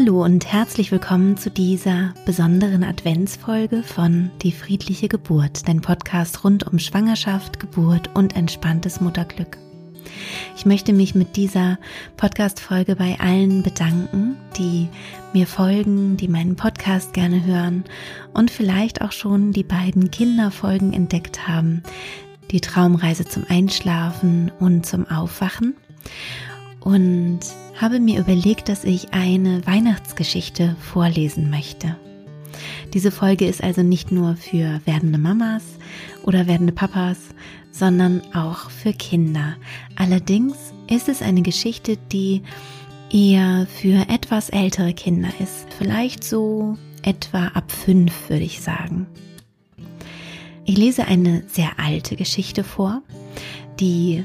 Hallo und herzlich willkommen zu dieser besonderen Adventsfolge von Die friedliche Geburt, dein Podcast rund um Schwangerschaft, Geburt und entspanntes Mutterglück. Ich möchte mich mit dieser Podcast-Folge bei allen bedanken, die mir folgen, die meinen Podcast gerne hören und vielleicht auch schon die beiden Kinderfolgen entdeckt haben, die Traumreise zum Einschlafen und zum Aufwachen. Und habe mir überlegt, dass ich eine Weihnachtsgeschichte vorlesen möchte. Diese Folge ist also nicht nur für werdende Mamas oder werdende Papas, sondern auch für Kinder. Allerdings ist es eine Geschichte, die eher für etwas ältere Kinder ist. Vielleicht so etwa ab fünf, würde ich sagen. Ich lese eine sehr alte Geschichte vor, die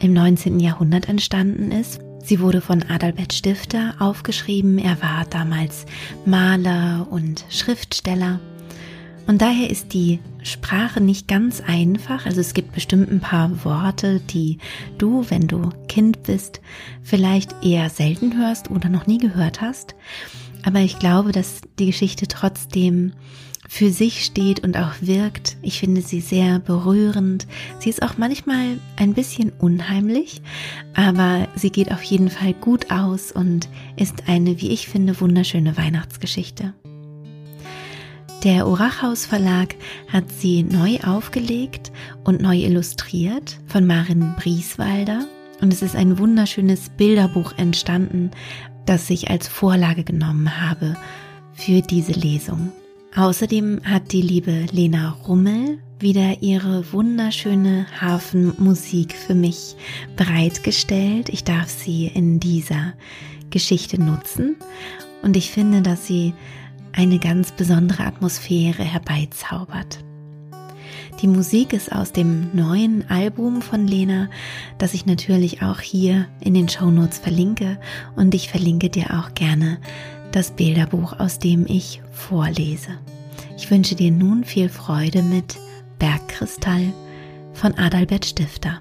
im 19. Jahrhundert entstanden ist Sie wurde von Adalbert Stifter aufgeschrieben. Er war damals Maler und Schriftsteller. Und daher ist die Sprache nicht ganz einfach. Also es gibt bestimmt ein paar Worte, die du, wenn du Kind bist, vielleicht eher selten hörst oder noch nie gehört hast. Aber ich glaube, dass die Geschichte trotzdem für sich steht und auch wirkt. Ich finde sie sehr berührend. Sie ist auch manchmal ein bisschen unheimlich, aber sie geht auf jeden Fall gut aus und ist eine, wie ich finde, wunderschöne Weihnachtsgeschichte. Der Urachhaus Verlag hat sie neu aufgelegt und neu illustriert von Marin Brieswalder und es ist ein wunderschönes Bilderbuch entstanden, das ich als Vorlage genommen habe für diese Lesung. Außerdem hat die liebe Lena Rummel wieder ihre wunderschöne Hafenmusik für mich bereitgestellt. Ich darf sie in dieser Geschichte nutzen und ich finde, dass sie eine ganz besondere Atmosphäre herbeizaubert. Die Musik ist aus dem neuen Album von Lena, das ich natürlich auch hier in den Show Notes verlinke und ich verlinke dir auch gerne das Bilderbuch, aus dem ich vorlese. Ich wünsche dir nun viel Freude mit Bergkristall von Adalbert Stifter.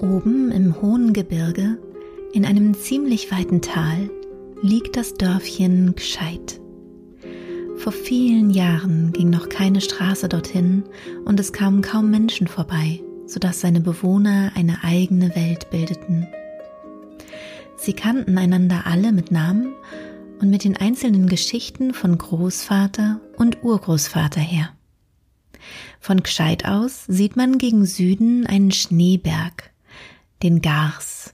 Oben im hohen Gebirge, in einem ziemlich weiten Tal, liegt das Dörfchen Gscheid. Vor vielen Jahren ging noch keine Straße dorthin und es kamen kaum Menschen vorbei, sodass seine Bewohner eine eigene Welt bildeten. Sie kannten einander alle mit Namen und mit den einzelnen Geschichten von Großvater und Urgroßvater her. Von Gscheid aus sieht man gegen Süden einen Schneeberg, den Gars.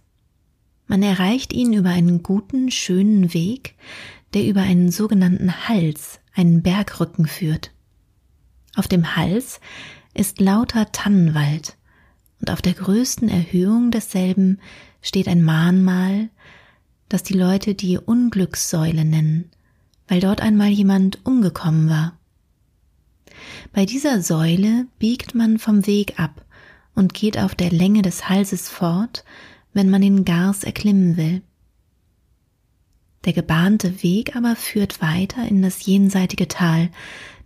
Man erreicht ihn über einen guten, schönen Weg, der über einen sogenannten Hals einen Bergrücken führt. Auf dem Hals ist lauter Tannenwald, und auf der größten Erhöhung desselben steht ein Mahnmal, das die Leute die Unglückssäule nennen, weil dort einmal jemand umgekommen war. Bei dieser Säule biegt man vom Weg ab und geht auf der Länge des Halses fort, wenn man den Gars erklimmen will. Der gebahnte Weg aber führt weiter in das jenseitige Tal,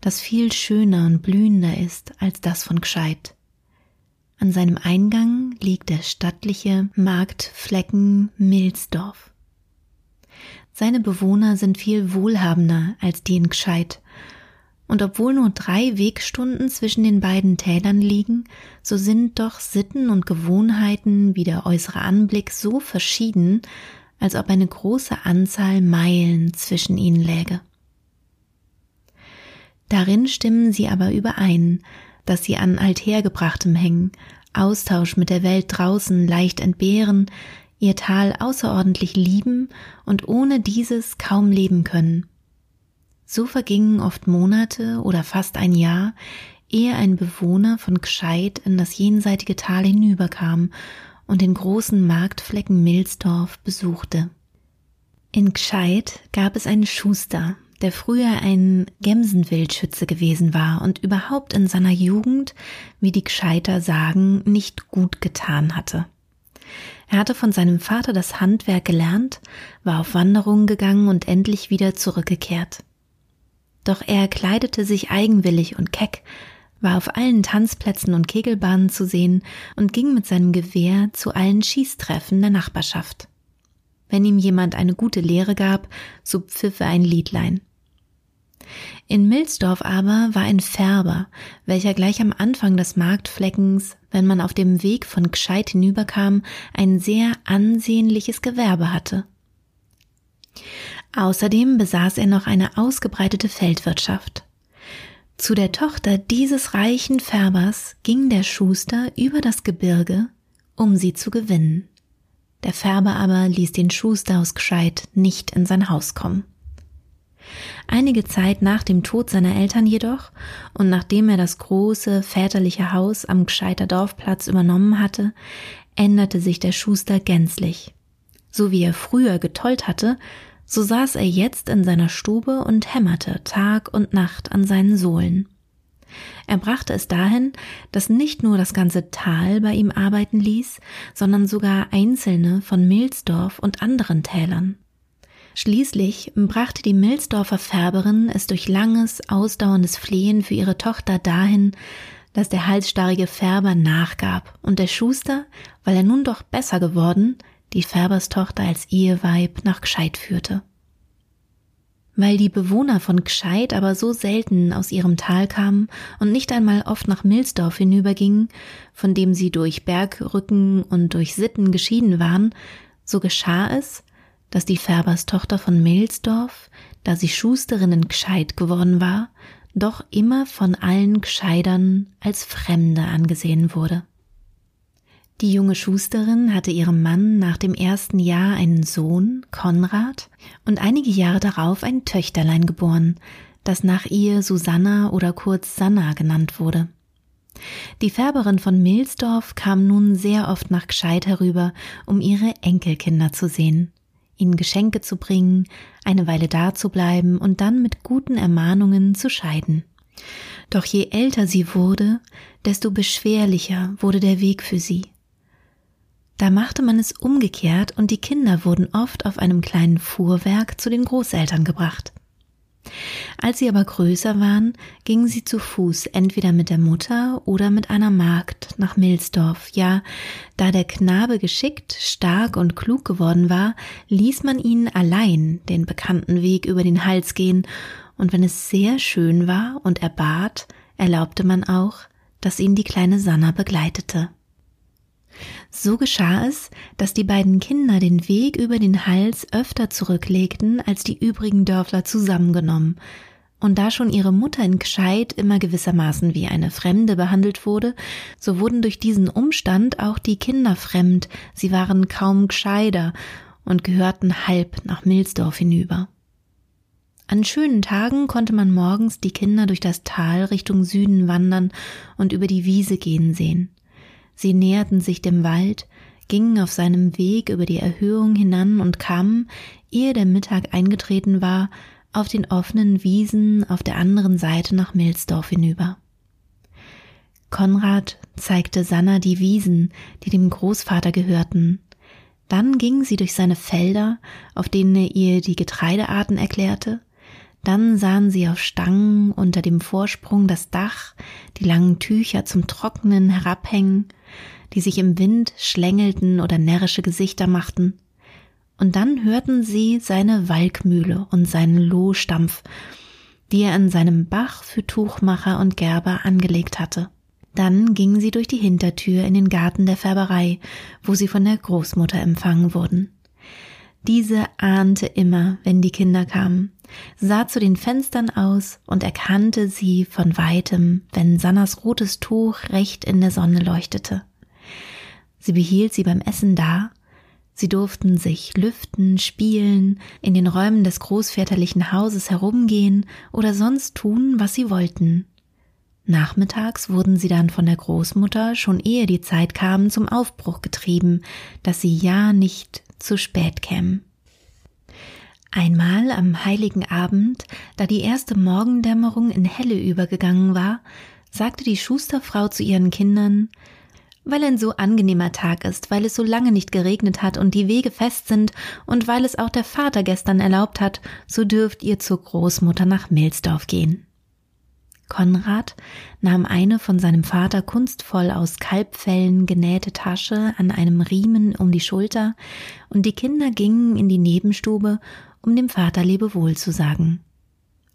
das viel schöner und blühender ist als das von Gscheid. An seinem Eingang liegt der stattliche Marktflecken Milsdorf. Seine Bewohner sind viel wohlhabender als die in Gscheid, und obwohl nur drei Wegstunden zwischen den beiden Tälern liegen, so sind doch Sitten und Gewohnheiten wie der äußere Anblick so verschieden, als ob eine große Anzahl Meilen zwischen ihnen läge. Darin stimmen sie aber überein, dass sie an Althergebrachtem hängen, Austausch mit der Welt draußen leicht entbehren, ihr Tal außerordentlich lieben und ohne dieses kaum leben können. So vergingen oft Monate oder fast ein Jahr, ehe ein Bewohner von Gscheid in das jenseitige Tal hinüberkam und den großen Marktflecken Milsdorf besuchte. In Gscheid gab es einen Schuster, der früher ein Gemsenwildschütze gewesen war und überhaupt in seiner Jugend, wie die Gscheiter sagen, nicht gut getan hatte. Er hatte von seinem Vater das Handwerk gelernt, war auf Wanderungen gegangen und endlich wieder zurückgekehrt. Doch er kleidete sich eigenwillig und keck, war auf allen Tanzplätzen und Kegelbahnen zu sehen und ging mit seinem Gewehr zu allen Schießtreffen der Nachbarschaft. Wenn ihm jemand eine gute Lehre gab, so pfiff er ein Liedlein. In Milsdorf aber war ein Färber, welcher gleich am Anfang des Marktfleckens, wenn man auf dem Weg von Gscheid hinüberkam, ein sehr ansehnliches Gewerbe hatte. Außerdem besaß er noch eine ausgebreitete Feldwirtschaft. Zu der Tochter dieses reichen Färbers ging der Schuster über das Gebirge, um sie zu gewinnen. Der Färber aber ließ den Schuster aus Gscheid nicht in sein Haus kommen. Einige Zeit nach dem Tod seiner Eltern jedoch und nachdem er das große väterliche Haus am Gscheiter Dorfplatz übernommen hatte, änderte sich der Schuster gänzlich. So wie er früher getollt hatte, so saß er jetzt in seiner Stube und hämmerte Tag und Nacht an seinen Sohlen. Er brachte es dahin, dass nicht nur das ganze Tal bei ihm arbeiten ließ, sondern sogar einzelne von Milsdorf und anderen Tälern. Schließlich brachte die Milsdorfer Färberin es durch langes, ausdauerndes Flehen für ihre Tochter dahin, dass der halsstarrige Färber nachgab und der Schuster, weil er nun doch besser geworden, die Färberstochter als Eheweib nach Gscheid führte. Weil die Bewohner von Gscheid aber so selten aus ihrem Tal kamen und nicht einmal oft nach Milsdorf hinübergingen, von dem sie durch Bergrücken und durch Sitten geschieden waren, so geschah es, dass die Färberstochter von Milsdorf, da sie Schusterin in Gscheid geworden war, doch immer von allen Gscheidern als Fremde angesehen wurde. Die junge Schusterin hatte ihrem Mann nach dem ersten Jahr einen Sohn, Konrad, und einige Jahre darauf ein Töchterlein geboren, das nach ihr Susanna oder kurz Sanna genannt wurde. Die Färberin von Milsdorf kam nun sehr oft nach Gscheid herüber, um ihre Enkelkinder zu sehen, ihnen Geschenke zu bringen, eine Weile dazubleiben und dann mit guten Ermahnungen zu scheiden. Doch je älter sie wurde, desto beschwerlicher wurde der Weg für sie. Da machte man es umgekehrt und die Kinder wurden oft auf einem kleinen Fuhrwerk zu den Großeltern gebracht. Als sie aber größer waren, gingen sie zu Fuß entweder mit der Mutter oder mit einer Magd nach Milsdorf. Ja, da der Knabe geschickt, stark und klug geworden war, ließ man ihn allein den bekannten Weg über den Hals gehen, und wenn es sehr schön war und er bat, erlaubte man auch, dass ihn die kleine Sanna begleitete. So geschah es, dass die beiden Kinder den Weg über den Hals öfter zurücklegten als die übrigen Dörfler zusammengenommen, und da schon ihre Mutter in Gscheid immer gewissermaßen wie eine Fremde behandelt wurde, so wurden durch diesen Umstand auch die Kinder fremd, sie waren kaum Gscheider und gehörten halb nach Milsdorf hinüber. An schönen Tagen konnte man morgens die Kinder durch das Tal Richtung Süden wandern und über die Wiese gehen sehen. Sie näherten sich dem Wald, gingen auf seinem Weg über die Erhöhung hinan und kamen, ehe der Mittag eingetreten war, auf den offenen Wiesen auf der anderen Seite nach Milsdorf hinüber. Konrad zeigte Sanna die Wiesen, die dem Großvater gehörten. Dann ging sie durch seine Felder, auf denen er ihr die Getreidearten erklärte, dann sahen sie auf Stangen unter dem Vorsprung das Dach, die langen Tücher zum Trocknen herabhängen, die sich im Wind schlängelten oder närrische Gesichter machten. Und dann hörten sie seine Walkmühle und seinen Lohstampf, die er an seinem Bach für Tuchmacher und Gerber angelegt hatte. Dann gingen sie durch die Hintertür in den Garten der Färberei, wo sie von der Großmutter empfangen wurden. Diese ahnte immer, wenn die Kinder kamen, sah zu den Fenstern aus und erkannte sie von weitem, wenn Sannas rotes Tuch recht in der Sonne leuchtete. Sie behielt sie beim Essen da, sie durften sich lüften, spielen, in den Räumen des großväterlichen Hauses herumgehen oder sonst tun, was sie wollten. Nachmittags wurden sie dann von der Großmutter, schon ehe die Zeit kam, zum Aufbruch getrieben, dass sie ja nicht zu spät kämen. Einmal am heiligen Abend, da die erste Morgendämmerung in Helle übergegangen war, sagte die Schusterfrau zu ihren Kindern, weil ein so angenehmer Tag ist, weil es so lange nicht geregnet hat und die Wege fest sind und weil es auch der Vater gestern erlaubt hat, so dürft ihr zur Großmutter nach Milsdorf gehen. Konrad nahm eine von seinem Vater kunstvoll aus Kalbfellen genähte Tasche an einem Riemen um die Schulter, und die Kinder gingen in die Nebenstube, um dem Vater Lebewohl zu sagen.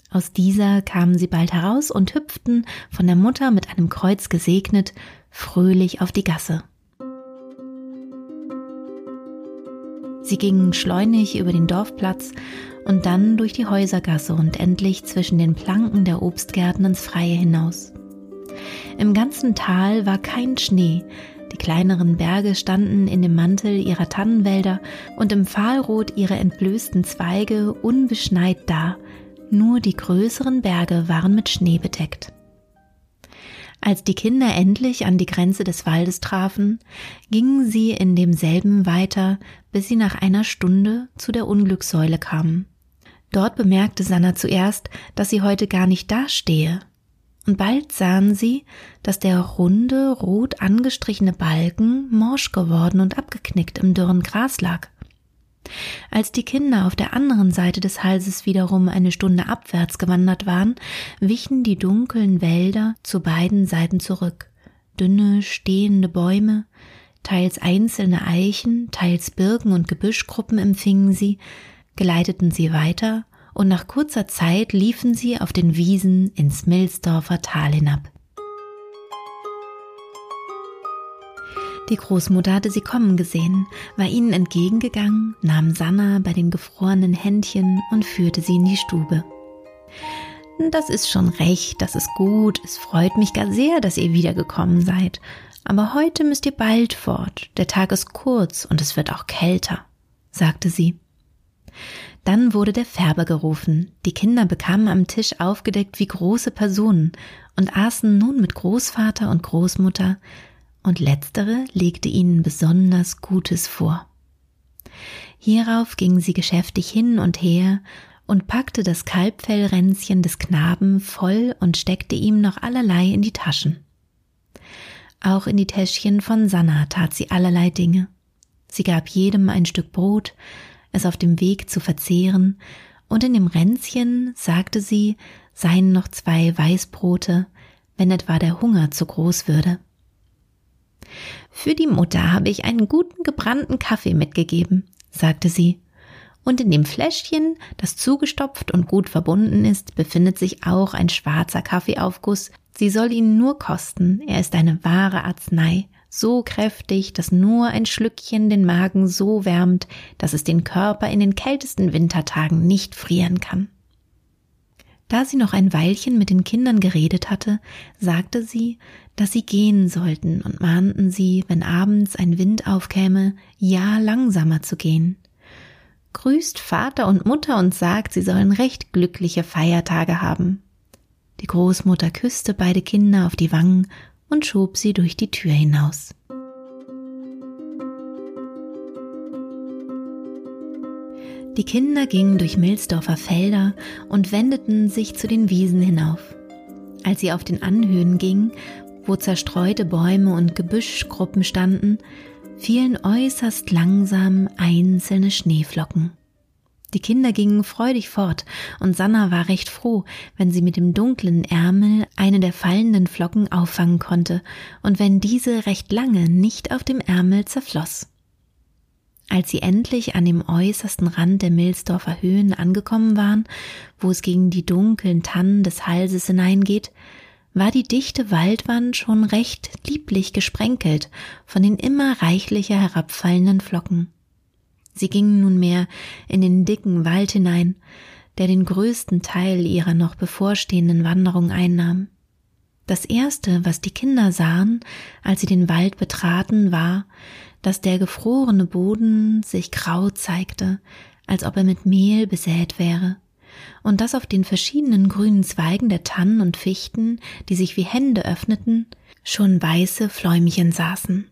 Aus dieser kamen sie bald heraus und hüpften, von der Mutter mit einem Kreuz gesegnet, fröhlich auf die Gasse. Sie gingen schleunig über den Dorfplatz und dann durch die Häusergasse und endlich zwischen den Planken der Obstgärten ins Freie hinaus. Im ganzen Tal war kein Schnee, die kleineren Berge standen in dem Mantel ihrer Tannenwälder und im Fahlrot ihre entblößten Zweige unbeschneit da, nur die größeren Berge waren mit Schnee bedeckt. Als die Kinder endlich an die Grenze des Waldes trafen, gingen sie in demselben weiter, bis sie nach einer Stunde zu der Unglückssäule kamen. Dort bemerkte Sanna zuerst, dass sie heute gar nicht dastehe. Und bald sahen sie, dass der runde, rot angestrichene Balken morsch geworden und abgeknickt im dürren Gras lag. Als die Kinder auf der anderen Seite des Halses wiederum eine Stunde abwärts gewandert waren, wichen die dunklen Wälder zu beiden Seiten zurück. Dünne, stehende Bäume, teils einzelne Eichen, teils Birken und Gebüschgruppen empfingen sie, geleiteten sie weiter, und nach kurzer Zeit liefen sie auf den Wiesen ins Milsdorfer Tal hinab. Die Großmutter hatte sie kommen gesehen, war ihnen entgegengegangen, nahm Sanna bei den gefrorenen Händchen und führte sie in die Stube. Das ist schon recht, das ist gut, es freut mich gar sehr, dass ihr wiedergekommen seid. Aber heute müsst ihr bald fort, der Tag ist kurz und es wird auch kälter, sagte sie. Dann wurde der Färber gerufen. Die Kinder bekamen am Tisch aufgedeckt wie große Personen und aßen nun mit Großvater und Großmutter, und letztere legte ihnen besonders Gutes vor. Hierauf ging sie geschäftig hin und her und packte das Kalbfellränzchen des Knaben voll und steckte ihm noch allerlei in die Taschen. Auch in die Täschchen von Sanna tat sie allerlei Dinge. Sie gab jedem ein Stück Brot, es auf dem Weg zu verzehren, und in dem Ränzchen, sagte sie, seien noch zwei Weißbrote, wenn etwa der Hunger zu groß würde. Für die Mutter habe ich einen guten gebrannten Kaffee mitgegeben, sagte sie. Und in dem Fläschchen, das zugestopft und gut verbunden ist, befindet sich auch ein schwarzer Kaffeeaufguss. Sie soll ihn nur kosten, er ist eine wahre Arznei, so kräftig, dass nur ein Schlückchen den Magen so wärmt, dass es den Körper in den kältesten Wintertagen nicht frieren kann. Da sie noch ein Weilchen mit den Kindern geredet hatte, sagte sie, dass sie gehen sollten und mahnten sie, wenn abends ein Wind aufkäme, ja langsamer zu gehen. Grüßt Vater und Mutter und sagt, sie sollen recht glückliche Feiertage haben. Die Großmutter küsste beide Kinder auf die Wangen und schob sie durch die Tür hinaus. Die Kinder gingen durch Milsdorfer Felder und wendeten sich zu den Wiesen hinauf. Als sie auf den Anhöhen gingen, wo zerstreute Bäume und Gebüschgruppen standen, fielen äußerst langsam einzelne Schneeflocken. Die Kinder gingen freudig fort, und Sanna war recht froh, wenn sie mit dem dunklen Ärmel eine der fallenden Flocken auffangen konnte und wenn diese recht lange nicht auf dem Ärmel zerfloss. Als sie endlich an dem äußersten Rand der Milsdorfer Höhen angekommen waren, wo es gegen die dunklen Tannen des Halses hineingeht, war die dichte Waldwand schon recht lieblich gesprenkelt von den immer reichlicher herabfallenden Flocken. Sie gingen nunmehr in den dicken Wald hinein, der den größten Teil ihrer noch bevorstehenden Wanderung einnahm. Das erste, was die Kinder sahen, als sie den Wald betraten, war, dass der gefrorene Boden sich grau zeigte, als ob er mit Mehl besät wäre, und dass auf den verschiedenen grünen Zweigen der Tannen und Fichten, die sich wie Hände öffneten, schon weiße Fläumchen saßen.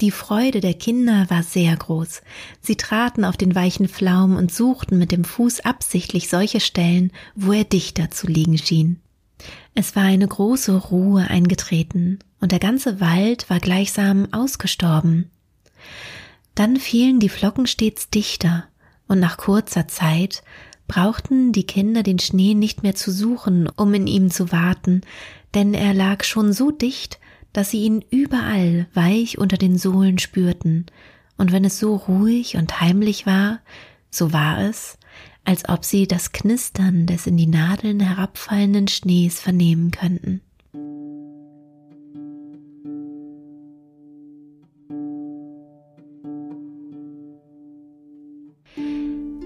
Die Freude der Kinder war sehr groß. Sie traten auf den weichen Pflaum und suchten mit dem Fuß absichtlich solche Stellen, wo er dichter zu liegen schien. Es war eine große Ruhe eingetreten, und der ganze Wald war gleichsam ausgestorben. Dann fielen die Flocken stets dichter, und nach kurzer Zeit brauchten die Kinder den Schnee nicht mehr zu suchen, um in ihm zu warten, denn er lag schon so dicht, dass sie ihn überall weich unter den Sohlen spürten, und wenn es so ruhig und heimlich war, so war es, als ob sie das Knistern des in die Nadeln herabfallenden Schnees vernehmen könnten.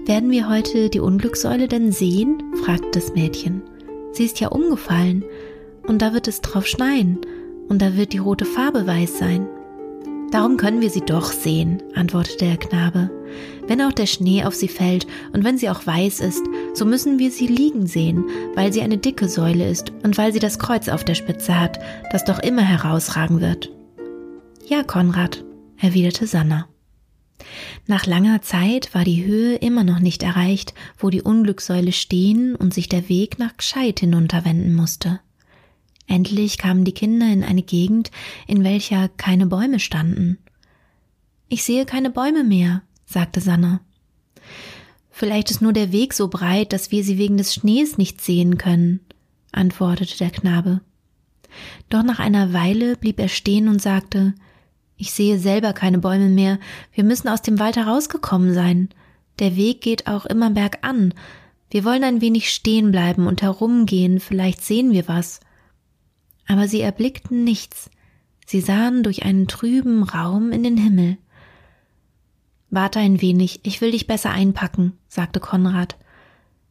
Werden wir heute die Unglückssäule denn sehen? fragte das Mädchen. Sie ist ja umgefallen, und da wird es drauf schneien, und da wird die rote Farbe weiß sein. Darum können wir sie doch sehen, antwortete der Knabe. Wenn auch der Schnee auf sie fällt und wenn sie auch weiß ist, so müssen wir sie liegen sehen, weil sie eine dicke Säule ist und weil sie das Kreuz auf der Spitze hat, das doch immer herausragen wird. Ja, Konrad, erwiderte Sanna. Nach langer Zeit war die Höhe immer noch nicht erreicht, wo die Unglückssäule stehen und sich der Weg nach Gscheid hinunterwenden musste. Endlich kamen die Kinder in eine Gegend, in welcher keine Bäume standen. Ich sehe keine Bäume mehr, sagte Sanna. Vielleicht ist nur der Weg so breit, dass wir sie wegen des Schnees nicht sehen können, antwortete der Knabe. Doch nach einer Weile blieb er stehen und sagte Ich sehe selber keine Bäume mehr, wir müssen aus dem Wald herausgekommen sein. Der Weg geht auch immer bergan. Wir wollen ein wenig stehen bleiben und herumgehen, vielleicht sehen wir was aber sie erblickten nichts, sie sahen durch einen trüben Raum in den Himmel. Warte ein wenig, ich will dich besser einpacken, sagte Konrad.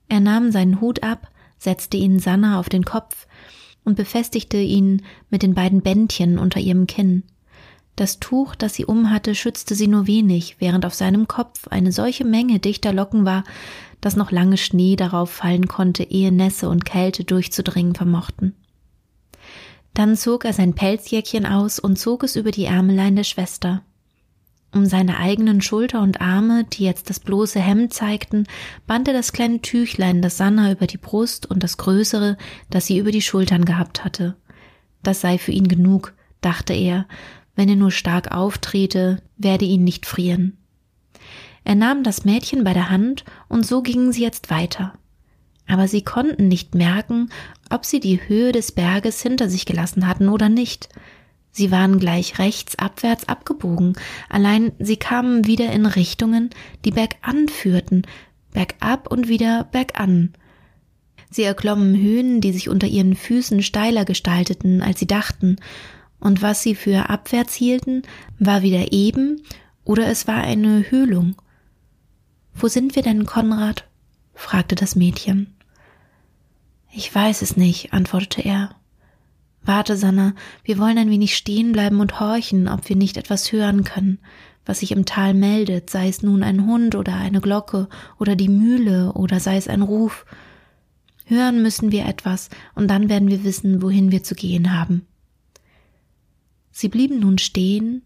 Er nahm seinen Hut ab, setzte ihn Sanna auf den Kopf und befestigte ihn mit den beiden Bändchen unter ihrem Kinn. Das Tuch, das sie umhatte, schützte sie nur wenig, während auf seinem Kopf eine solche Menge dichter Locken war, dass noch lange Schnee darauf fallen konnte, ehe Nässe und Kälte durchzudringen vermochten. Dann zog er sein Pelzjäckchen aus und zog es über die Ärmelein der Schwester. Um seine eigenen Schulter und Arme, die jetzt das bloße Hemd zeigten, band er das kleine Tüchlein, das Sanna über die Brust und das größere, das sie über die Schultern gehabt hatte. Das sei für ihn genug, dachte er, wenn er nur stark auftrete, werde ihn nicht frieren. Er nahm das Mädchen bei der Hand und so gingen sie jetzt weiter aber sie konnten nicht merken, ob sie die Höhe des Berges hinter sich gelassen hatten oder nicht. Sie waren gleich rechts abwärts abgebogen, allein sie kamen wieder in Richtungen, die bergan führten, bergab und wieder bergan. Sie erklommen Höhen, die sich unter ihren Füßen steiler gestalteten, als sie dachten, und was sie für abwärts hielten, war wieder eben oder es war eine Höhlung. Wo sind wir denn, Konrad? fragte das Mädchen. Ich weiß es nicht, antwortete er. Warte, Sanna, wir wollen ein wenig stehen bleiben und horchen, ob wir nicht etwas hören können, was sich im Tal meldet, sei es nun ein Hund oder eine Glocke oder die Mühle oder sei es ein Ruf. Hören müssen wir etwas, und dann werden wir wissen, wohin wir zu gehen haben. Sie blieben nun stehen,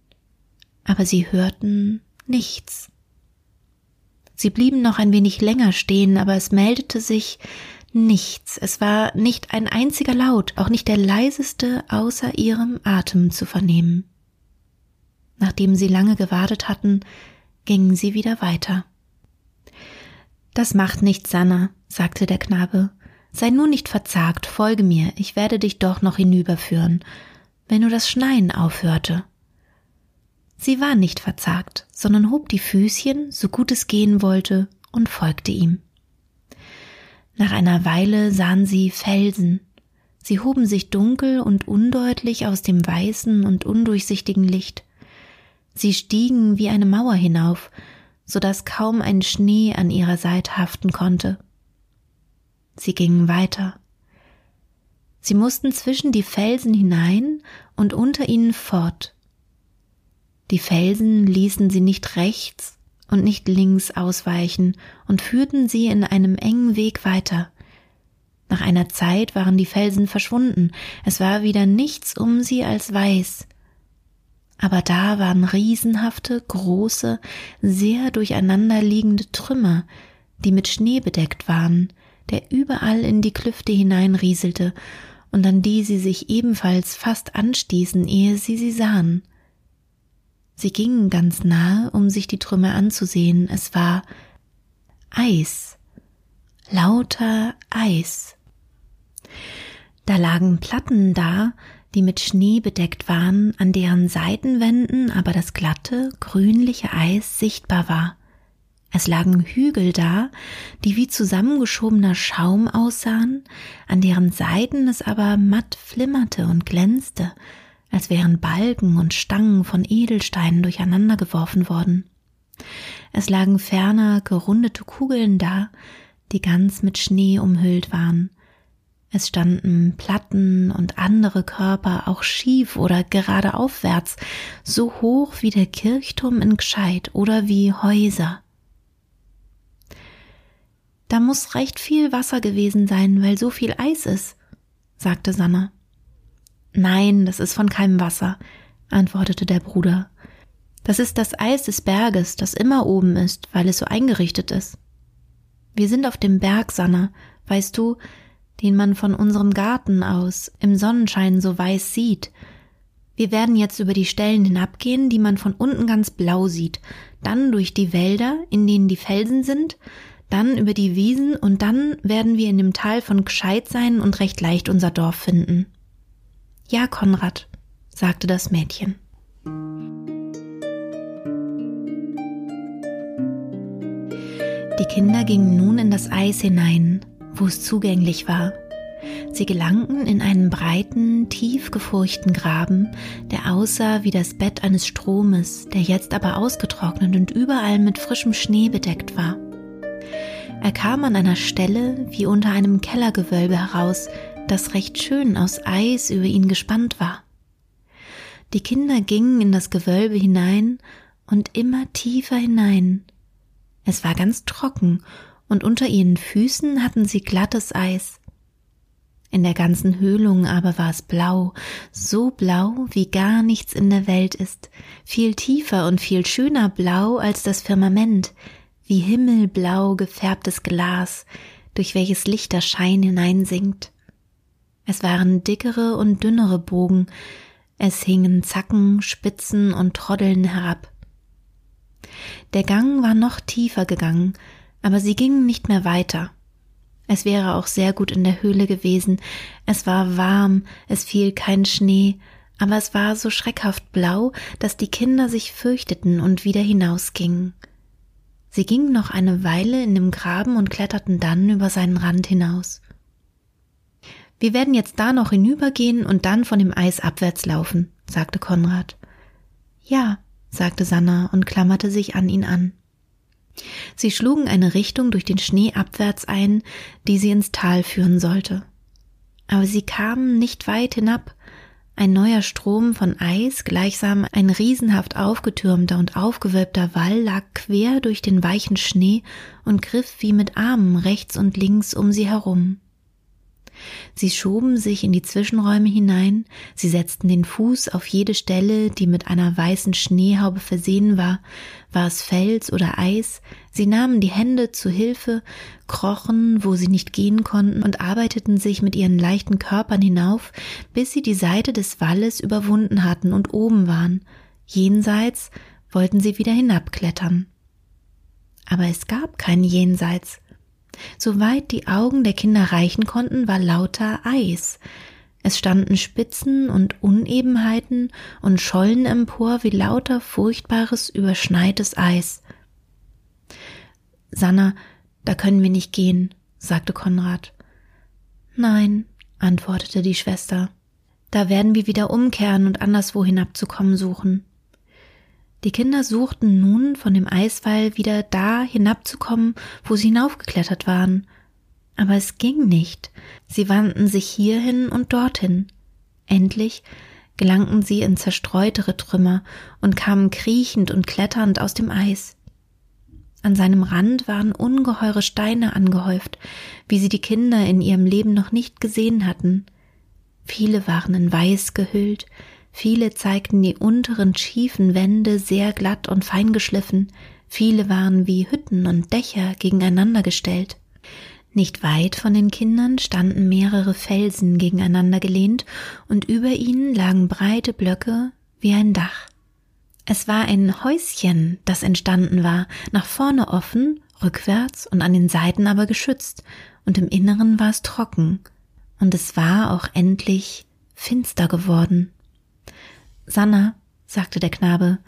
aber sie hörten nichts. Sie blieben noch ein wenig länger stehen, aber es meldete sich Nichts, es war nicht ein einziger Laut, auch nicht der leiseste außer ihrem Atem zu vernehmen. Nachdem sie lange gewartet hatten, gingen sie wieder weiter. Das macht nichts, Sanna, sagte der Knabe. Sei nun nicht verzagt, folge mir, ich werde dich doch noch hinüberführen, wenn nur das Schneien aufhörte. Sie war nicht verzagt, sondern hob die Füßchen, so gut es gehen wollte, und folgte ihm. Nach einer Weile sahen sie Felsen. Sie hoben sich dunkel und undeutlich aus dem weißen und undurchsichtigen Licht. Sie stiegen wie eine Mauer hinauf, so dass kaum ein Schnee an ihrer Seite haften konnte. Sie gingen weiter. Sie mussten zwischen die Felsen hinein und unter ihnen fort. Die Felsen ließen sie nicht rechts und nicht links ausweichen und führten sie in einem engen Weg weiter. Nach einer Zeit waren die Felsen verschwunden, es war wieder nichts um sie als weiß. Aber da waren riesenhafte, große, sehr durcheinander liegende Trümmer, die mit Schnee bedeckt waren, der überall in die Klüfte hineinrieselte und an die sie sich ebenfalls fast anstießen, ehe sie sie sahen. Sie gingen ganz nahe, um sich die Trümmer anzusehen. Es war Eis. lauter Eis. Da lagen Platten da, die mit Schnee bedeckt waren, an deren Seitenwänden aber das glatte, grünliche Eis sichtbar war. Es lagen Hügel da, die wie zusammengeschobener Schaum aussahen, an deren Seiten es aber matt flimmerte und glänzte, als wären Balken und Stangen von Edelsteinen durcheinander geworfen worden. Es lagen ferner gerundete Kugeln da, die ganz mit Schnee umhüllt waren, es standen Platten und andere Körper auch schief oder gerade aufwärts, so hoch wie der Kirchturm in Gscheid oder wie Häuser. Da muss recht viel Wasser gewesen sein, weil so viel Eis ist, sagte Sanna. Nein, das ist von keinem Wasser, antwortete der Bruder. Das ist das Eis des Berges, das immer oben ist, weil es so eingerichtet ist. Wir sind auf dem Berg, Sanna, weißt du, den man von unserem Garten aus im Sonnenschein so weiß sieht. Wir werden jetzt über die Stellen hinabgehen, die man von unten ganz blau sieht, dann durch die Wälder, in denen die Felsen sind, dann über die Wiesen und dann werden wir in dem Tal von Gscheid sein und recht leicht unser Dorf finden. Ja, Konrad, sagte das Mädchen. Die Kinder gingen nun in das Eis hinein, wo es zugänglich war. Sie gelangten in einen breiten, tief gefurchten Graben, der aussah wie das Bett eines Stromes, der jetzt aber ausgetrocknet und überall mit frischem Schnee bedeckt war. Er kam an einer Stelle wie unter einem Kellergewölbe heraus, das recht schön aus Eis über ihn gespannt war. Die Kinder gingen in das Gewölbe hinein und immer tiefer hinein. Es war ganz trocken und unter ihren Füßen hatten sie glattes Eis. In der ganzen Höhlung aber war es blau, so blau, wie gar nichts in der Welt ist, viel tiefer und viel schöner blau als das Firmament, wie himmelblau gefärbtes Glas, durch welches Lichter Schein hineinsinkt. Es waren dickere und dünnere Bogen, es hingen Zacken, Spitzen und Troddeln herab. Der Gang war noch tiefer gegangen, aber sie gingen nicht mehr weiter. Es wäre auch sehr gut in der Höhle gewesen, es war warm, es fiel kein Schnee, aber es war so schreckhaft blau, dass die Kinder sich fürchteten und wieder hinausgingen. Sie gingen noch eine Weile in dem Graben und kletterten dann über seinen Rand hinaus. Wir werden jetzt da noch hinübergehen und dann von dem Eis abwärts laufen, sagte Konrad. Ja, sagte Sanna und klammerte sich an ihn an. Sie schlugen eine Richtung durch den Schnee abwärts ein, die sie ins Tal führen sollte. Aber sie kamen nicht weit hinab. Ein neuer Strom von Eis, gleichsam ein riesenhaft aufgetürmter und aufgewölbter Wall, lag quer durch den weichen Schnee und griff wie mit Armen rechts und links um sie herum. Sie schoben sich in die Zwischenräume hinein, sie setzten den Fuß auf jede Stelle, die mit einer weißen Schneehaube versehen war, war es Fels oder Eis, sie nahmen die Hände zu Hilfe, krochen, wo sie nicht gehen konnten, und arbeiteten sich mit ihren leichten Körpern hinauf, bis sie die Seite des Walles überwunden hatten und oben waren. Jenseits wollten sie wieder hinabklettern. Aber es gab kein Jenseits. Soweit die Augen der Kinder reichen konnten, war lauter Eis. Es standen Spitzen und Unebenheiten und Schollen empor wie lauter furchtbares, überschneites Eis. Sanna, da können wir nicht gehen, sagte Konrad. Nein, antwortete die Schwester. Da werden wir wieder umkehren und anderswo hinabzukommen suchen. Die Kinder suchten nun von dem Eiswall wieder da hinabzukommen, wo sie hinaufgeklettert waren. Aber es ging nicht. Sie wandten sich hierhin und dorthin. Endlich gelangten sie in zerstreutere Trümmer und kamen kriechend und kletternd aus dem Eis. An seinem Rand waren ungeheure Steine angehäuft, wie sie die Kinder in ihrem Leben noch nicht gesehen hatten. Viele waren in Weiß gehüllt, Viele zeigten die unteren schiefen Wände sehr glatt und fein geschliffen, viele waren wie Hütten und Dächer gegeneinander gestellt. Nicht weit von den Kindern standen mehrere Felsen gegeneinander gelehnt, und über ihnen lagen breite Blöcke wie ein Dach. Es war ein Häuschen, das entstanden war, nach vorne offen rückwärts und an den Seiten aber geschützt, und im Inneren war es trocken, und es war auch endlich finster geworden. Sanna, sagte der Knabe,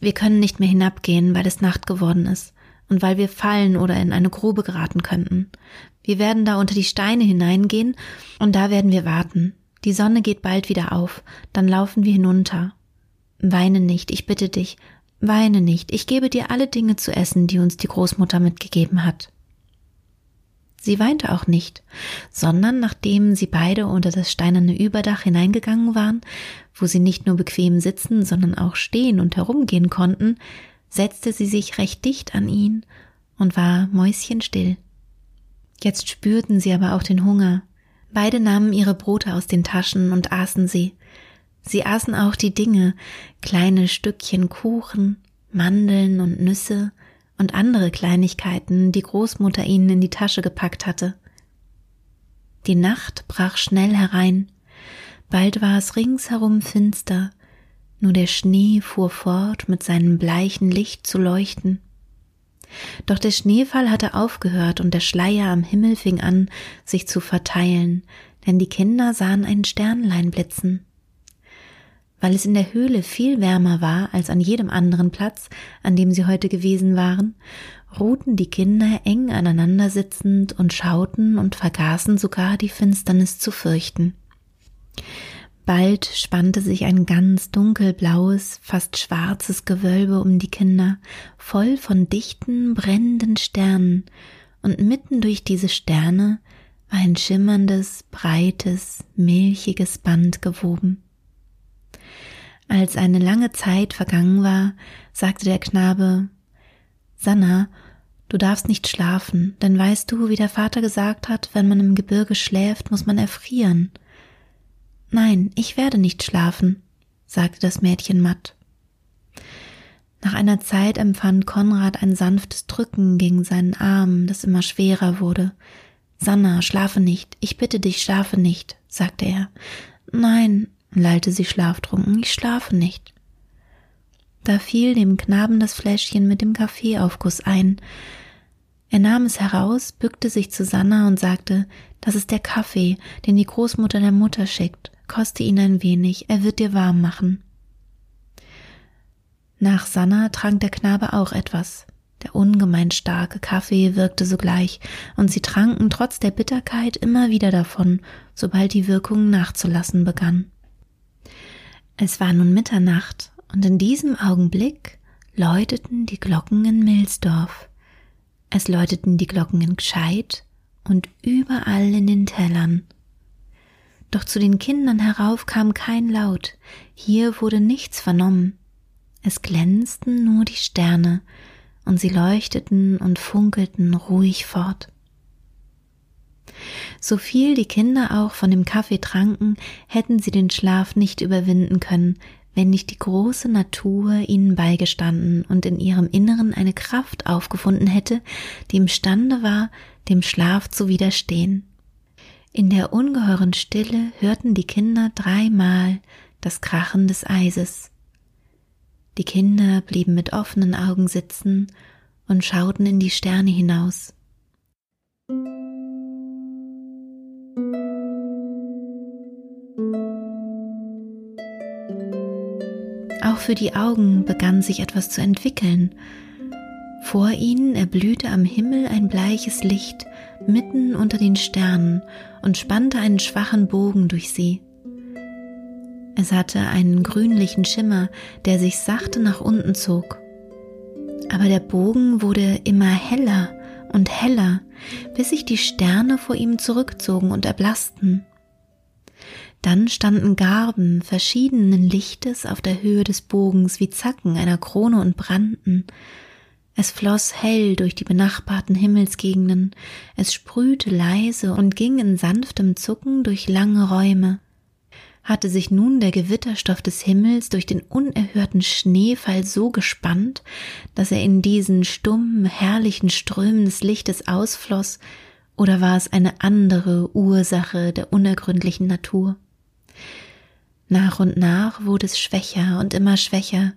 wir können nicht mehr hinabgehen, weil es Nacht geworden ist und weil wir fallen oder in eine Grube geraten könnten. Wir werden da unter die Steine hineingehen und da werden wir warten. Die Sonne geht bald wieder auf, dann laufen wir hinunter. Weine nicht, ich bitte dich, weine nicht, ich gebe dir alle Dinge zu essen, die uns die Großmutter mitgegeben hat. Sie weinte auch nicht, sondern nachdem sie beide unter das steinerne Überdach hineingegangen waren, wo sie nicht nur bequem sitzen, sondern auch stehen und herumgehen konnten, setzte sie sich recht dicht an ihn und war mäuschenstill. Jetzt spürten sie aber auch den Hunger. Beide nahmen ihre Brote aus den Taschen und aßen sie. Sie aßen auch die Dinge, kleine Stückchen Kuchen, Mandeln und Nüsse und andere Kleinigkeiten, die Großmutter ihnen in die Tasche gepackt hatte. Die Nacht brach schnell herein. Bald war es ringsherum finster, nur der Schnee fuhr fort, mit seinem bleichen Licht zu leuchten. Doch der Schneefall hatte aufgehört und der Schleier am Himmel fing an, sich zu verteilen, denn die Kinder sahen ein Sternlein blitzen. Weil es in der Höhle viel wärmer war als an jedem anderen Platz, an dem sie heute gewesen waren, ruhten die Kinder eng aneinander sitzend und schauten und vergaßen sogar die Finsternis zu fürchten. Bald spannte sich ein ganz dunkelblaues, fast schwarzes Gewölbe um die Kinder, voll von dichten, brennenden Sternen, und mitten durch diese Sterne war ein schimmerndes, breites, milchiges Band gewoben. Als eine lange Zeit vergangen war, sagte der Knabe Sanna, du darfst nicht schlafen, denn weißt du, wie der Vater gesagt hat, wenn man im Gebirge schläft, muss man erfrieren. Nein, ich werde nicht schlafen, sagte das Mädchen matt. Nach einer Zeit empfand Konrad ein sanftes Drücken gegen seinen Arm, das immer schwerer wurde. Sanna, schlafe nicht, ich bitte dich, schlafe nicht, sagte er. Nein, lallte sie schlaftrunken, ich schlafe nicht. Da fiel dem Knaben das Fläschchen mit dem Kaffeeaufguss ein. Er nahm es heraus, bückte sich zu Sanna und sagte, das ist der Kaffee, den die Großmutter der Mutter schickt koste ihn ein wenig, er wird dir warm machen. Nach Sanna trank der Knabe auch etwas. Der ungemein starke Kaffee wirkte sogleich, und sie tranken trotz der Bitterkeit immer wieder davon, sobald die Wirkung nachzulassen begann. Es war nun Mitternacht, und in diesem Augenblick läuteten die Glocken in Milsdorf. Es läuteten die Glocken in Gscheid und überall in den Tellern. Doch zu den Kindern herauf kam kein Laut, hier wurde nichts vernommen. Es glänzten nur die Sterne, und sie leuchteten und funkelten ruhig fort. So viel die Kinder auch von dem Kaffee tranken, hätten sie den Schlaf nicht überwinden können, wenn nicht die große Natur ihnen beigestanden und in ihrem Inneren eine Kraft aufgefunden hätte, die imstande war, dem Schlaf zu widerstehen. In der ungeheuren Stille hörten die Kinder dreimal das Krachen des Eises. Die Kinder blieben mit offenen Augen sitzen und schauten in die Sterne hinaus. Auch für die Augen begann sich etwas zu entwickeln. Vor ihnen erblühte am Himmel ein bleiches Licht, mitten unter den Sternen und spannte einen schwachen Bogen durch sie. Es hatte einen grünlichen Schimmer, der sich sachte nach unten zog. Aber der Bogen wurde immer heller und heller, bis sich die Sterne vor ihm zurückzogen und erblassten. Dann standen Garben verschiedenen Lichtes auf der Höhe des Bogens wie Zacken einer Krone und brannten, es floss hell durch die benachbarten Himmelsgegenden, es sprühte leise und ging in sanftem Zucken durch lange Räume. Hatte sich nun der Gewitterstoff des Himmels durch den unerhörten Schneefall so gespannt, dass er in diesen stummen, herrlichen Strömen des Lichtes ausfloss, oder war es eine andere Ursache der unergründlichen Natur? Nach und nach wurde es schwächer und immer schwächer.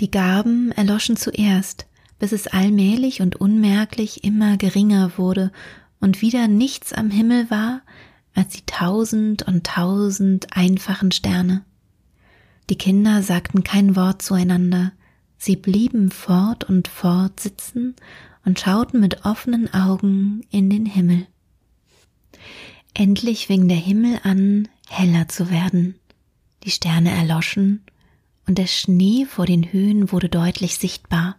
Die Gaben erloschen zuerst, bis es allmählich und unmerklich immer geringer wurde und wieder nichts am Himmel war als die tausend und tausend einfachen Sterne. Die Kinder sagten kein Wort zueinander, sie blieben fort und fort sitzen und schauten mit offenen Augen in den Himmel. Endlich fing der Himmel an, heller zu werden. Die Sterne erloschen und der Schnee vor den Höhen wurde deutlich sichtbar.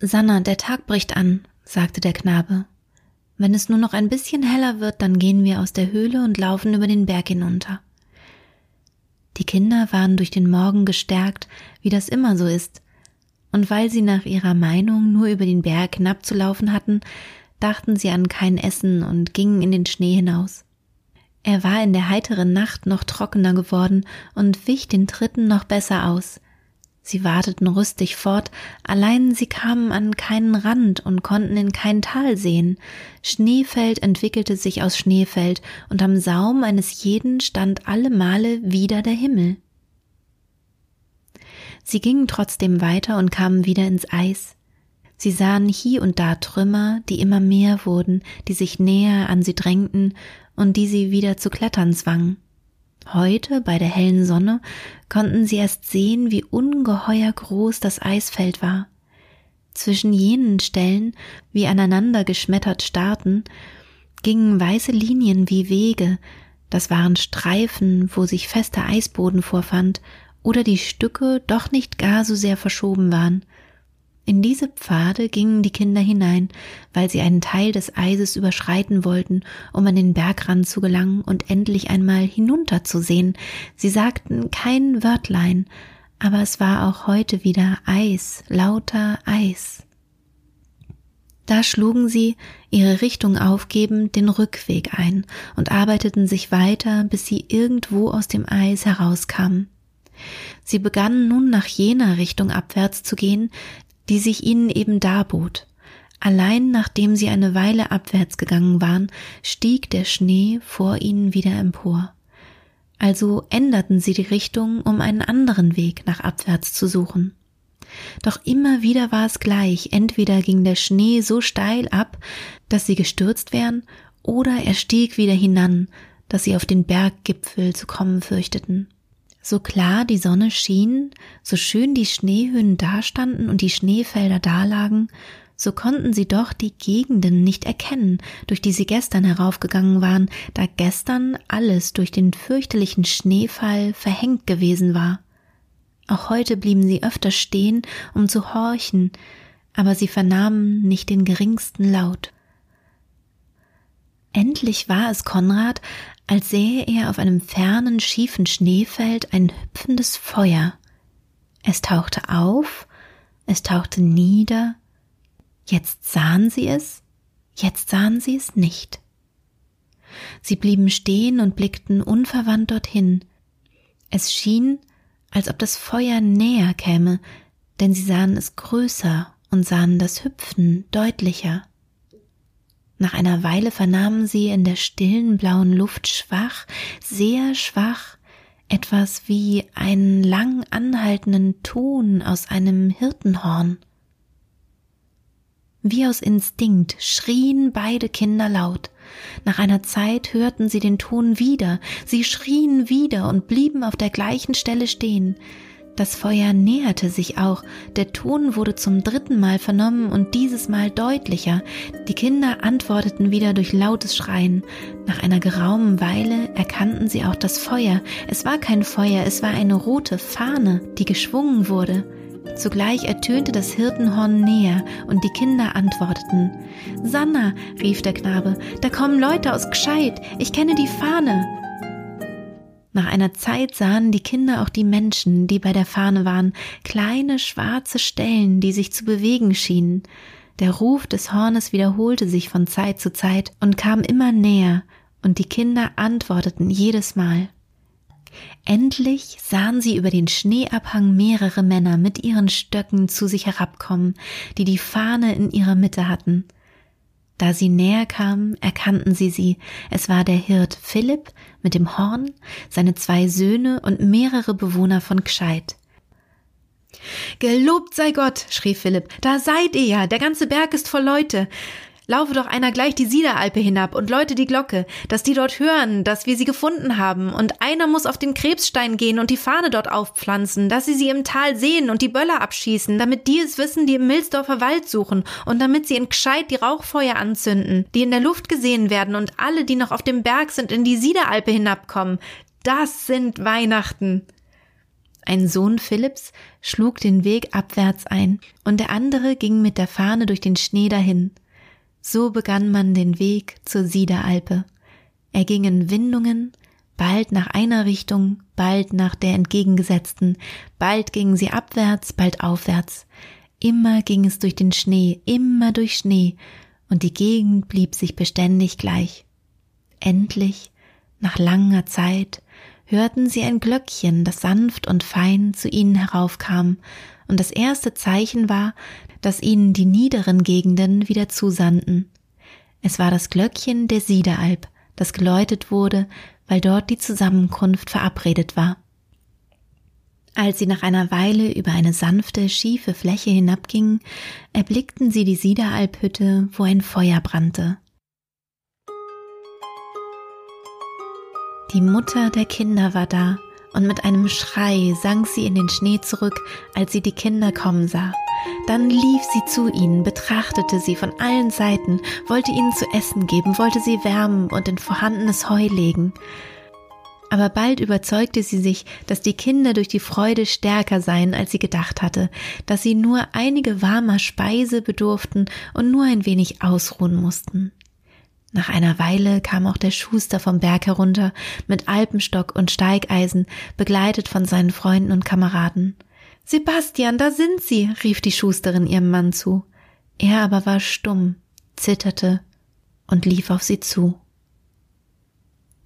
Sanna, der Tag bricht an, sagte der Knabe. Wenn es nur noch ein bisschen heller wird, dann gehen wir aus der Höhle und laufen über den Berg hinunter. Die Kinder waren durch den Morgen gestärkt, wie das immer so ist, und weil sie nach ihrer Meinung nur über den Berg hinabzulaufen hatten, dachten sie an kein Essen und gingen in den Schnee hinaus. Er war in der heiteren Nacht noch trockener geworden und wich den Tritten noch besser aus. Sie warteten rüstig fort, allein sie kamen an keinen Rand und konnten in kein Tal sehen. Schneefeld entwickelte sich aus Schneefeld, und am Saum eines jeden stand alle Male wieder der Himmel. Sie gingen trotzdem weiter und kamen wieder ins Eis. Sie sahen hie und da Trümmer, die immer mehr wurden, die sich näher an sie drängten und die sie wieder zu klettern zwangen. Heute, bei der hellen Sonne, konnten sie erst sehen, wie ungeheuer groß das Eisfeld war. Zwischen jenen Stellen, wie aneinander geschmettert starrten, gingen weiße Linien wie Wege, das waren Streifen, wo sich fester Eisboden vorfand, oder die Stücke doch nicht gar so sehr verschoben waren. In diese Pfade gingen die Kinder hinein, weil sie einen Teil des Eises überschreiten wollten, um an den Bergrand zu gelangen und endlich einmal hinunterzusehen. Sie sagten kein Wörtlein, aber es war auch heute wieder Eis, lauter Eis. Da schlugen sie, ihre Richtung aufgebend, den Rückweg ein und arbeiteten sich weiter, bis sie irgendwo aus dem Eis herauskamen. Sie begannen nun nach jener Richtung abwärts zu gehen, die sich ihnen eben darbot. Allein nachdem sie eine Weile abwärts gegangen waren, stieg der Schnee vor ihnen wieder empor. Also änderten sie die Richtung, um einen anderen Weg nach abwärts zu suchen. Doch immer wieder war es gleich, entweder ging der Schnee so steil ab, dass sie gestürzt wären, oder er stieg wieder hinan, dass sie auf den Berggipfel zu kommen fürchteten. So klar die Sonne schien, so schön die Schneehöhen dastanden und die Schneefelder dalagen, so konnten sie doch die Gegenden nicht erkennen, durch die sie gestern heraufgegangen waren, da gestern alles durch den fürchterlichen Schneefall verhängt gewesen war. Auch heute blieben sie öfter stehen, um zu horchen, aber sie vernahmen nicht den geringsten Laut. Endlich war es Konrad, als sähe er auf einem fernen, schiefen Schneefeld ein hüpfendes Feuer. Es tauchte auf, es tauchte nieder, jetzt sahen sie es, jetzt sahen sie es nicht. Sie blieben stehen und blickten unverwandt dorthin. Es schien, als ob das Feuer näher käme, denn sie sahen es größer und sahen das Hüpfen deutlicher. Nach einer Weile vernahmen sie in der stillen blauen Luft schwach, sehr schwach, etwas wie einen lang anhaltenden Ton aus einem Hirtenhorn. Wie aus Instinkt schrien beide Kinder laut. Nach einer Zeit hörten sie den Ton wieder, sie schrien wieder und blieben auf der gleichen Stelle stehen. Das Feuer näherte sich auch, der Ton wurde zum dritten Mal vernommen und dieses Mal deutlicher. Die Kinder antworteten wieder durch lautes Schreien. Nach einer geraumen Weile erkannten sie auch das Feuer. Es war kein Feuer, es war eine rote Fahne, die geschwungen wurde. Zugleich ertönte das Hirtenhorn näher, und die Kinder antworteten. Sanna, rief der Knabe, da kommen Leute aus Gscheid, ich kenne die Fahne. Nach einer Zeit sahen die Kinder auch die Menschen, die bei der Fahne waren, kleine schwarze Stellen, die sich zu bewegen schienen. Der Ruf des Hornes wiederholte sich von Zeit zu Zeit und kam immer näher, und die Kinder antworteten jedes Mal. Endlich sahen sie über den Schneeabhang mehrere Männer mit ihren Stöcken zu sich herabkommen, die die Fahne in ihrer Mitte hatten. Da sie näher kamen, erkannten sie sie. Es war der Hirt Philipp mit dem Horn, seine zwei Söhne und mehrere Bewohner von Gscheid. Gelobt sei Gott, schrie Philipp, da seid ihr ja, der ganze Berg ist voll Leute. Laufe doch einer gleich die Siederalpe hinab und läute die Glocke, dass die dort hören, dass wir sie gefunden haben, und einer muss auf den Krebsstein gehen und die Fahne dort aufpflanzen, dass sie sie im Tal sehen und die Böller abschießen, damit die es wissen, die im Milsdorfer Wald suchen, und damit sie in Gscheid die Rauchfeuer anzünden, die in der Luft gesehen werden und alle, die noch auf dem Berg sind, in die Siederalpe hinabkommen. Das sind Weihnachten. Ein Sohn Philipps schlug den Weg abwärts ein, und der andere ging mit der Fahne durch den Schnee dahin. So begann man den Weg zur Siederalpe. Er ging in Windungen, bald nach einer Richtung, bald nach der entgegengesetzten, bald gingen sie abwärts, bald aufwärts. Immer ging es durch den Schnee, immer durch Schnee, und die Gegend blieb sich beständig gleich. Endlich, nach langer Zeit, hörten sie ein Glöckchen, das sanft und fein zu ihnen heraufkam, und das erste Zeichen war, dass ihnen die niederen Gegenden wieder zusandten. Es war das Glöckchen der Siederalp, das geläutet wurde, weil dort die Zusammenkunft verabredet war. Als sie nach einer Weile über eine sanfte, schiefe Fläche hinabgingen, erblickten sie die Siederalphütte, wo ein Feuer brannte. Die Mutter der Kinder war da, und mit einem Schrei sank sie in den Schnee zurück, als sie die Kinder kommen sah. Dann lief sie zu ihnen, betrachtete sie von allen Seiten, wollte ihnen zu essen geben, wollte sie wärmen und in vorhandenes Heu legen. Aber bald überzeugte sie sich, dass die Kinder durch die Freude stärker seien, als sie gedacht hatte, dass sie nur einige warmer Speise bedurften und nur ein wenig ausruhen mussten. Nach einer Weile kam auch der Schuster vom Berg herunter mit Alpenstock und Steigeisen, begleitet von seinen Freunden und Kameraden. Sebastian, da sind Sie, rief die Schusterin ihrem Mann zu. Er aber war stumm, zitterte und lief auf sie zu.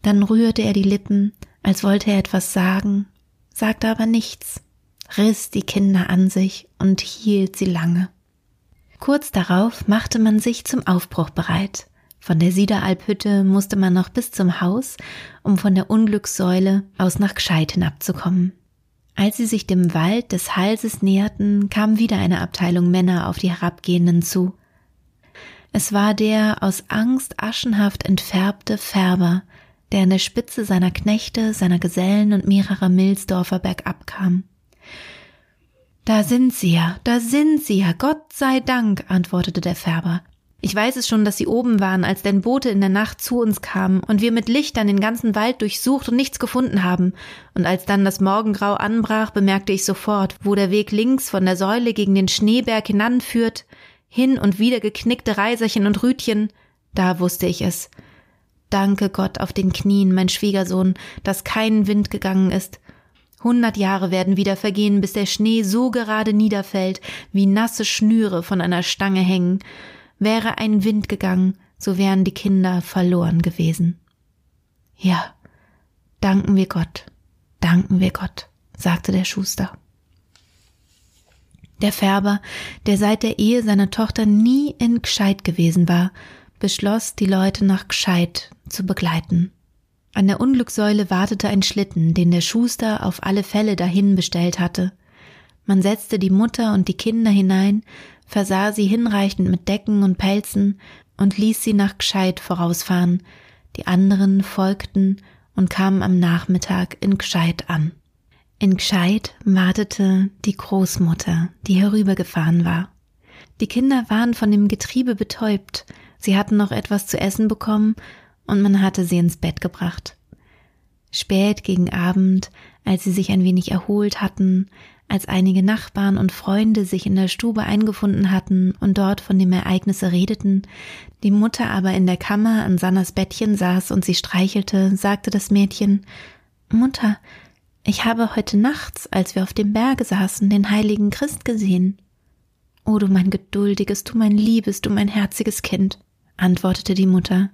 Dann rührte er die Lippen, als wollte er etwas sagen, sagte aber nichts, riss die Kinder an sich und hielt sie lange. Kurz darauf machte man sich zum Aufbruch bereit. Von der Siederalphütte musste man noch bis zum Haus, um von der Unglückssäule aus nach Gscheid hinabzukommen. Als sie sich dem Wald des Halses näherten, kam wieder eine Abteilung Männer auf die Herabgehenden zu. Es war der aus Angst aschenhaft entfärbte Färber, der an der Spitze seiner Knechte, seiner Gesellen und mehrerer Milsdorfer bergab kam. Da sind sie ja, da sind sie ja, Gott sei Dank, antwortete der Färber. Ich weiß es schon, dass sie oben waren, als dein Bote in der Nacht zu uns kam und wir mit Lichtern den ganzen Wald durchsucht und nichts gefunden haben. Und als dann das Morgengrau anbrach, bemerkte ich sofort, wo der Weg links von der Säule gegen den Schneeberg hinanführt, hin und wieder geknickte Reiserchen und Rütchen, da wusste ich es. Danke Gott auf den Knien, mein Schwiegersohn, dass kein Wind gegangen ist. Hundert Jahre werden wieder vergehen, bis der Schnee so gerade niederfällt, wie nasse Schnüre von einer Stange hängen. Wäre ein Wind gegangen, so wären die Kinder verloren gewesen. Ja, danken wir Gott, danken wir Gott, sagte der Schuster. Der Färber, der seit der Ehe seiner Tochter nie in Gscheid gewesen war, beschloss, die Leute nach Gscheid zu begleiten. An der Unglückssäule wartete ein Schlitten, den der Schuster auf alle Fälle dahin bestellt hatte. Man setzte die Mutter und die Kinder hinein, versah sie hinreichend mit Decken und Pelzen und ließ sie nach Gscheid vorausfahren. Die anderen folgten und kamen am Nachmittag in Gscheid an. In Gscheid wartete die Großmutter, die herübergefahren war. Die Kinder waren von dem Getriebe betäubt, sie hatten noch etwas zu essen bekommen und man hatte sie ins Bett gebracht. Spät gegen Abend, als sie sich ein wenig erholt hatten, als einige Nachbarn und Freunde sich in der Stube eingefunden hatten und dort von dem Ereignisse redeten, die Mutter aber in der Kammer an Sannas Bettchen saß und sie streichelte, sagte das Mädchen Mutter, ich habe heute nachts, als wir auf dem Berge saßen, den heiligen Christ gesehen. O du mein geduldiges, du mein liebes, du mein herziges Kind, antwortete die Mutter,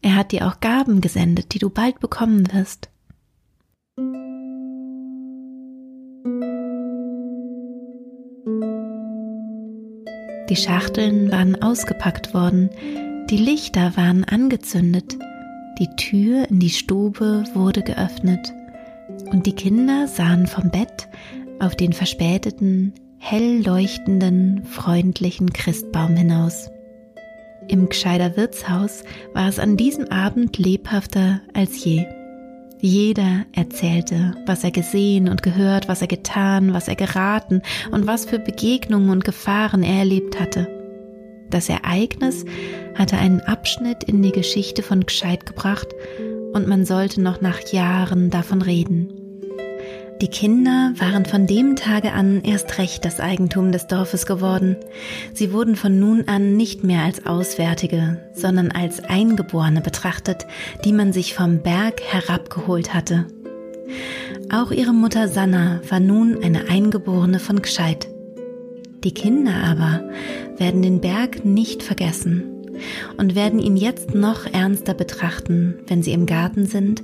er hat dir auch Gaben gesendet, die du bald bekommen wirst. Die Schachteln waren ausgepackt worden, die Lichter waren angezündet, die Tür in die Stube wurde geöffnet und die Kinder sahen vom Bett auf den verspäteten, hell leuchtenden, freundlichen Christbaum hinaus. Im Gscheider Wirtshaus war es an diesem Abend lebhafter als je. Jeder erzählte, was er gesehen und gehört, was er getan, was er geraten und was für Begegnungen und Gefahren er erlebt hatte. Das Ereignis hatte einen Abschnitt in die Geschichte von Gscheid gebracht und man sollte noch nach Jahren davon reden. Die Kinder waren von dem Tage an erst recht das Eigentum des Dorfes geworden. Sie wurden von nun an nicht mehr als Auswärtige, sondern als Eingeborene betrachtet, die man sich vom Berg herabgeholt hatte. Auch ihre Mutter Sanna war nun eine Eingeborene von Gscheid. Die Kinder aber werden den Berg nicht vergessen und werden ihn jetzt noch ernster betrachten, wenn sie im Garten sind,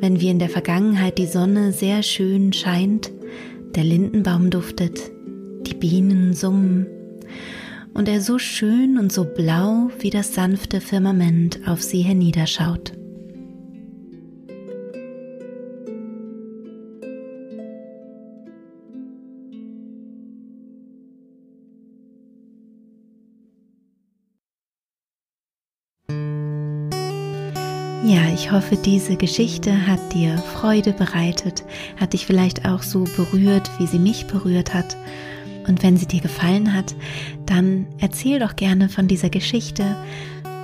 wenn wie in der Vergangenheit die Sonne sehr schön scheint, der Lindenbaum duftet, die Bienen summen und er so schön und so blau wie das sanfte Firmament auf sie herniederschaut. Ich hoffe, diese Geschichte hat dir Freude bereitet, hat dich vielleicht auch so berührt, wie sie mich berührt hat. Und wenn sie dir gefallen hat, dann erzähl doch gerne von dieser Geschichte,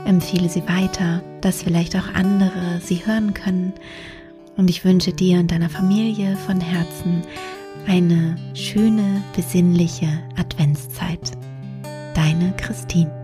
empfehle sie weiter, dass vielleicht auch andere sie hören können. Und ich wünsche dir und deiner Familie von Herzen eine schöne, besinnliche Adventszeit. Deine Christine.